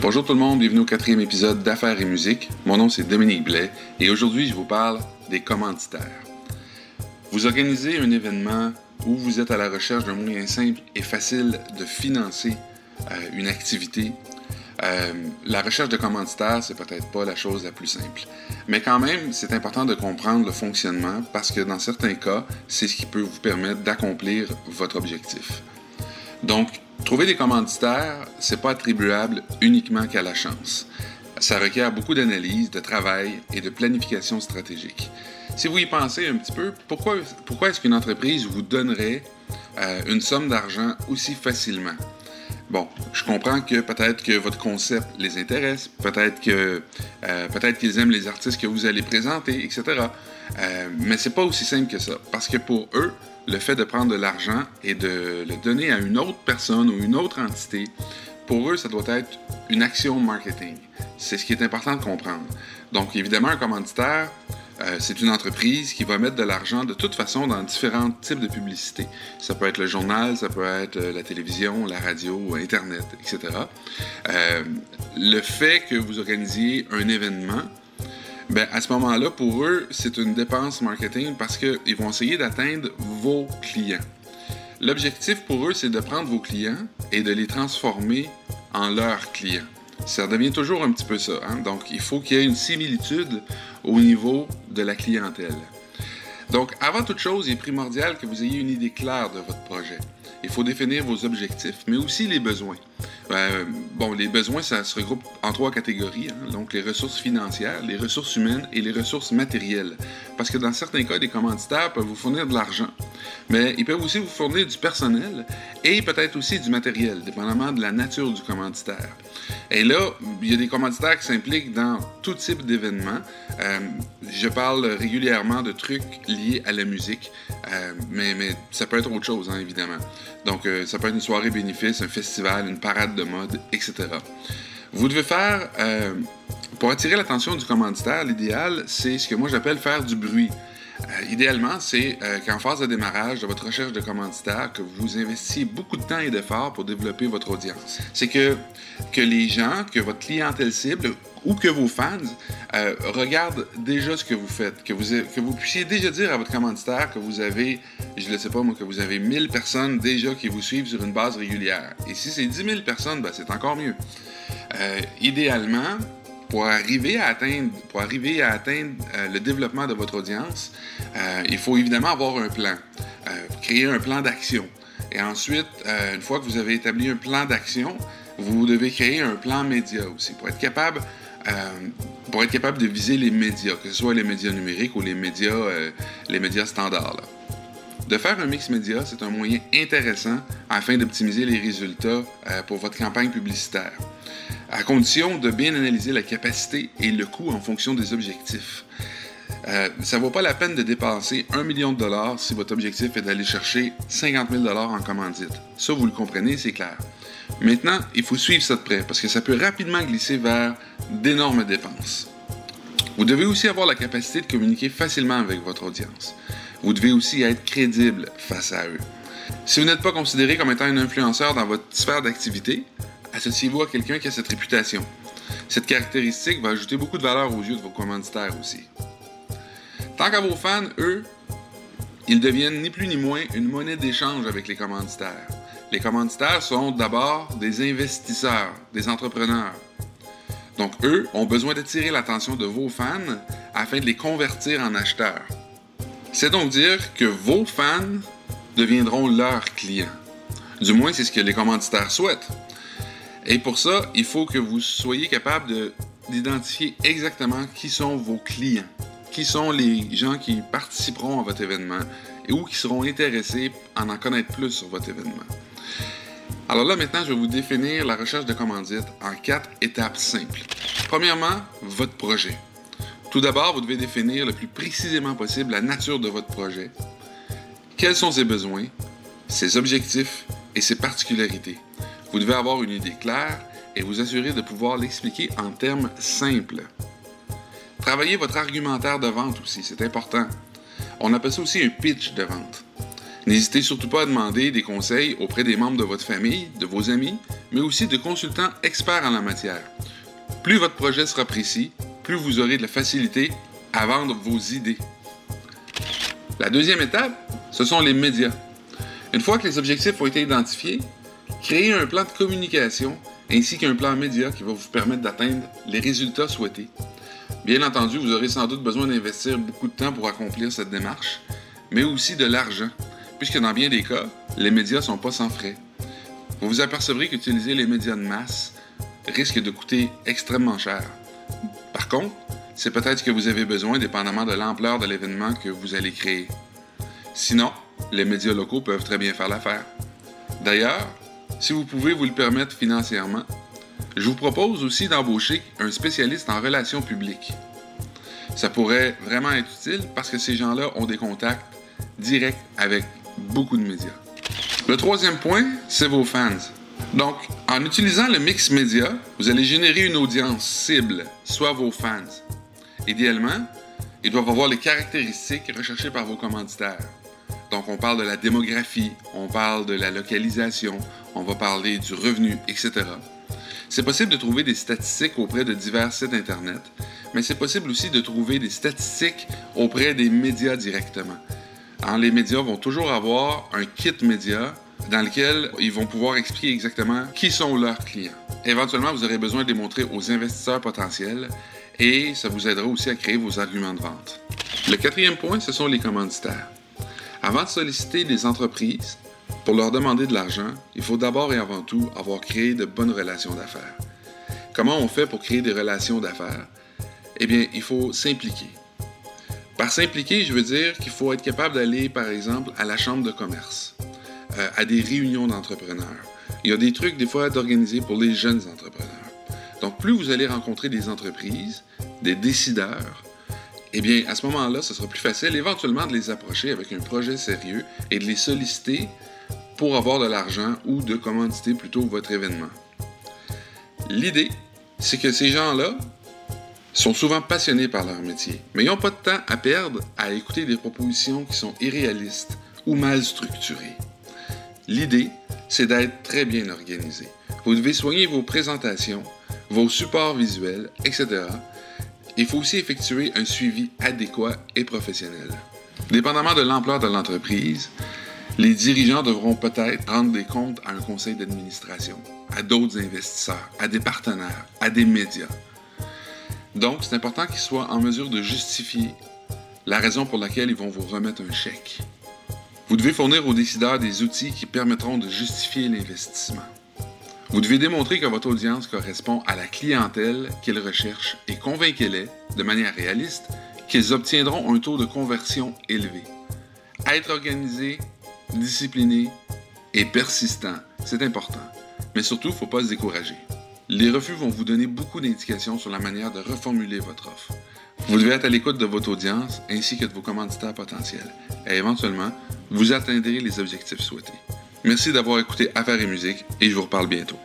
Bonjour tout le monde, bienvenue au quatrième épisode d'Affaires et musique. Mon nom c'est Dominique Blais et aujourd'hui je vous parle des commanditaires. Vous organisez un événement où vous êtes à la recherche d'un moyen simple et facile de financer euh, une activité. Euh, la recherche de commanditaires, c'est peut-être pas la chose la plus simple. Mais quand même, c'est important de comprendre le fonctionnement parce que dans certains cas, c'est ce qui peut vous permettre d'accomplir votre objectif. Donc, trouver des commanditaires, c'est pas attribuable uniquement qu'à la chance. Ça requiert beaucoup d'analyse, de travail et de planification stratégique. Si vous y pensez un petit peu, pourquoi, est-ce qu'une entreprise vous donnerait euh, une somme d'argent aussi facilement? Bon, je comprends que peut-être que votre concept les intéresse, peut-être que euh, peut-être qu'ils aiment les artistes que vous allez présenter, etc. Euh, mais c'est pas aussi simple que ça, parce que pour eux, le fait de prendre de l'argent et de le donner à une autre personne ou une autre entité, pour eux, ça doit être une action marketing. C'est ce qui est important de comprendre. Donc, évidemment, un commanditaire, euh, c'est une entreprise qui va mettre de l'argent de toute façon dans différents types de publicités. Ça peut être le journal, ça peut être euh, la télévision, la radio, Internet, etc. Euh, le fait que vous organisiez un événement, ben, à ce moment-là, pour eux, c'est une dépense marketing parce qu'ils vont essayer d'atteindre vos clients. L'objectif pour eux, c'est de prendre vos clients et de les transformer en leurs clients. Ça devient toujours un petit peu ça. Hein? Donc, il faut qu'il y ait une similitude au niveau de la clientèle. Donc, avant toute chose, il est primordial que vous ayez une idée claire de votre projet. Il faut définir vos objectifs, mais aussi les besoins. Euh, bon, les besoins, ça se regroupe en trois catégories. Hein. donc, les ressources financières, les ressources humaines et les ressources matérielles. Parce que dans certains cas, des commanditaires peuvent vous fournir de l'argent, mais ils peuvent aussi vous fournir du personnel et peut-être aussi du matériel, dépendamment de la nature du commanditaire. Et là, il y a des commanditaires qui s'impliquent dans tout type d'événements. Euh, je parle régulièrement de trucs liés à la musique, euh, mais, ça peut être autre chose, hein, évidemment. Donc, ça peut être une soirée bénéfice, un festival, une parade de mode, etc. Vous devez faire, euh, pour attirer l'attention du commanditaire, l'idéal, c'est ce que moi j'appelle faire du bruit. Euh, idéalement, c'est euh, qu'en phase de démarrage de votre recherche de commanditaire, que vous investissiez beaucoup de temps et d'efforts pour développer votre audience. C'est que, les gens, que votre clientèle cible ou que vos fans euh, regardent déjà ce que vous faites, que vous, que vous puissiez déjà dire à votre commanditaire que vous avez, je ne sais pas moi, que vous avez 1000 personnes déjà qui vous suivent sur une base régulière. Et si c'est 10 000 personnes, ben, c'est encore mieux. idéalement, pour arriver à atteindre, pour arriver à atteindre euh, le développement de votre audience, euh, il faut évidemment avoir un plan, euh, créer un plan d'action. Et ensuite, une fois que vous avez établi un plan d'action, vous devez créer un plan média aussi pour être capable, pour être capable de viser les médias, que ce soit les médias numériques ou les médias, les médias standards. De faire un mix média, c'est un moyen intéressant afin d'optimiser les résultats pour votre campagne publicitaire à condition de bien analyser la capacité et le coût en fonction des objectifs. Euh, ça ne vaut pas la peine de dépenser un million de dollars si votre objectif est d'aller chercher 50 000 dollars en commandite. Ça, vous le comprenez, c'est clair. Maintenant, il faut suivre ça de près parce que ça peut rapidement glisser vers d'énormes dépenses. Vous devez aussi avoir la capacité de communiquer facilement avec votre audience. Vous devez aussi être crédible face à eux. Si vous n'êtes pas considéré comme étant un influenceur dans votre sphère d'activité, associez-vous à quelqu'un qui a cette réputation. Cette caractéristique va ajouter beaucoup de valeur aux yeux de vos commanditaires aussi. Tant qu'à vos fans, eux, ils deviennent ni plus ni moins une monnaie d'échange avec les commanditaires. Les commanditaires sont d'abord des investisseurs, des entrepreneurs. Donc, eux ont besoin d'attirer l'attention de vos fans afin de les convertir en acheteurs. C'est donc dire que vos fans deviendront leurs clients. Du moins, c'est ce que les commanditaires souhaitent. Et pour ça, il faut que vous soyez capable d'identifier exactement qui sont vos clients, qui sont les gens qui participeront à votre événement et ou qui seront intéressés à en connaître plus sur votre événement. Alors là, maintenant, je vais vous définir la recherche de commandite en quatre étapes simples. Premièrement, votre projet. Tout d'abord, vous devez définir le plus précisément possible la nature de votre projet. Quels sont ses besoins, ses objectifs et ses particularités? Vous devez avoir une idée claire et vous assurer de pouvoir l'expliquer en termes simples. Travaillez votre argumentaire de vente aussi, c'est important. On appelle ça aussi un pitch de vente. N'hésitez surtout pas à demander des conseils auprès des membres de votre famille, de vos amis, mais aussi de consultants experts en la matière. Plus votre projet sera précis, plus vous aurez de la facilité à vendre vos idées. La deuxième étape, ce sont les médias. Une fois que les objectifs ont été identifiés, créez un plan de communication ainsi qu'un plan média qui va vous permettre d'atteindre les résultats souhaités. Bien entendu, vous aurez sans doute besoin d'investir beaucoup de temps pour accomplir cette démarche, mais aussi de l'argent, puisque dans bien des cas, les médias ne sont pas sans frais. Vous vous apercevrez qu'utiliser les médias de masse risque de coûter extrêmement cher. Par contre, c'est peut-être ce que vous avez besoin dépendamment de l'ampleur de l'événement que vous allez créer. Sinon, les médias locaux peuvent très bien faire l'affaire. D'ailleurs, si vous pouvez vous le permettre financièrement, je vous propose aussi d'embaucher un spécialiste en relations publiques. Ça pourrait vraiment être utile parce que ces gens-là ont des contacts directs avec beaucoup de médias. Le troisième point, c'est vos fans. Donc, en utilisant le mix média, vous allez générer une audience cible, soit vos fans. Idéalement, ils doivent avoir les caractéristiques recherchées par vos commanditaires. Donc, on parle de la démographie, on parle de la localisation, on va parler du revenu, etc. C'est possible de trouver des statistiques auprès de divers sites Internet, mais c'est possible aussi de trouver des statistiques auprès des médias directement. les médias vont toujours avoir un kit média dans lequel ils vont pouvoir expliquer exactement qui sont leurs clients. Éventuellement, vous aurez besoin de les montrer aux investisseurs potentiels et ça vous aidera aussi à créer vos arguments de vente. Le quatrième point, ce sont les commanditaires. Avant de solliciter des entreprises, pour leur demander de l'argent, il faut d'abord et avant tout avoir créé de bonnes relations d'affaires. Comment on fait pour créer des relations d'affaires? Eh bien, il faut s'impliquer. Par s'impliquer, je veux dire qu'il faut être capable d'aller, par exemple, à la chambre de commerce, euh, à des réunions d'entrepreneurs. Il y a des trucs, des fois, d'organiser pour les jeunes entrepreneurs. Donc, plus vous allez rencontrer des entreprises, des décideurs, eh bien, à ce moment-là, ce sera plus facile éventuellement de les approcher avec un projet sérieux et de les solliciter pour avoir de l'argent ou de commanditer plutôt votre événement. L'idée, c'est que ces gens-là sont souvent passionnés par leur métier, mais ils n'ont pas de temps à perdre à écouter des propositions qui sont irréalistes ou mal structurées. L'idée, c'est d'être très bien organisé. Vous devez soigner vos présentations, vos supports visuels, etc. Il faut aussi effectuer un suivi adéquat et professionnel. Dépendamment de l'ampleur de l'entreprise, les dirigeants devront peut-être rendre des comptes à un conseil d'administration, à d'autres investisseurs, à des partenaires, à des médias. Donc, c'est important qu'ils soient en mesure de justifier la raison pour laquelle ils vont vous remettre un chèque. Vous devez fournir aux décideurs des outils qui permettront de justifier l'investissement. Vous devez démontrer que votre audience correspond à la clientèle qu'ils recherchent et convainquez-les, de manière réaliste, qu'ils obtiendront un taux de conversion élevé. Être organisé, discipliné et persistant, c'est important. Mais surtout, il ne faut pas se décourager. Les refus vont vous donner beaucoup d'indications sur la manière de reformuler votre offre. Vous devez être à l'écoute de votre audience ainsi que de vos commanditaires potentiels. Et éventuellement, vous atteindrez les objectifs souhaités. Merci d'avoir écouté Affaires et musique et je vous reparle bientôt.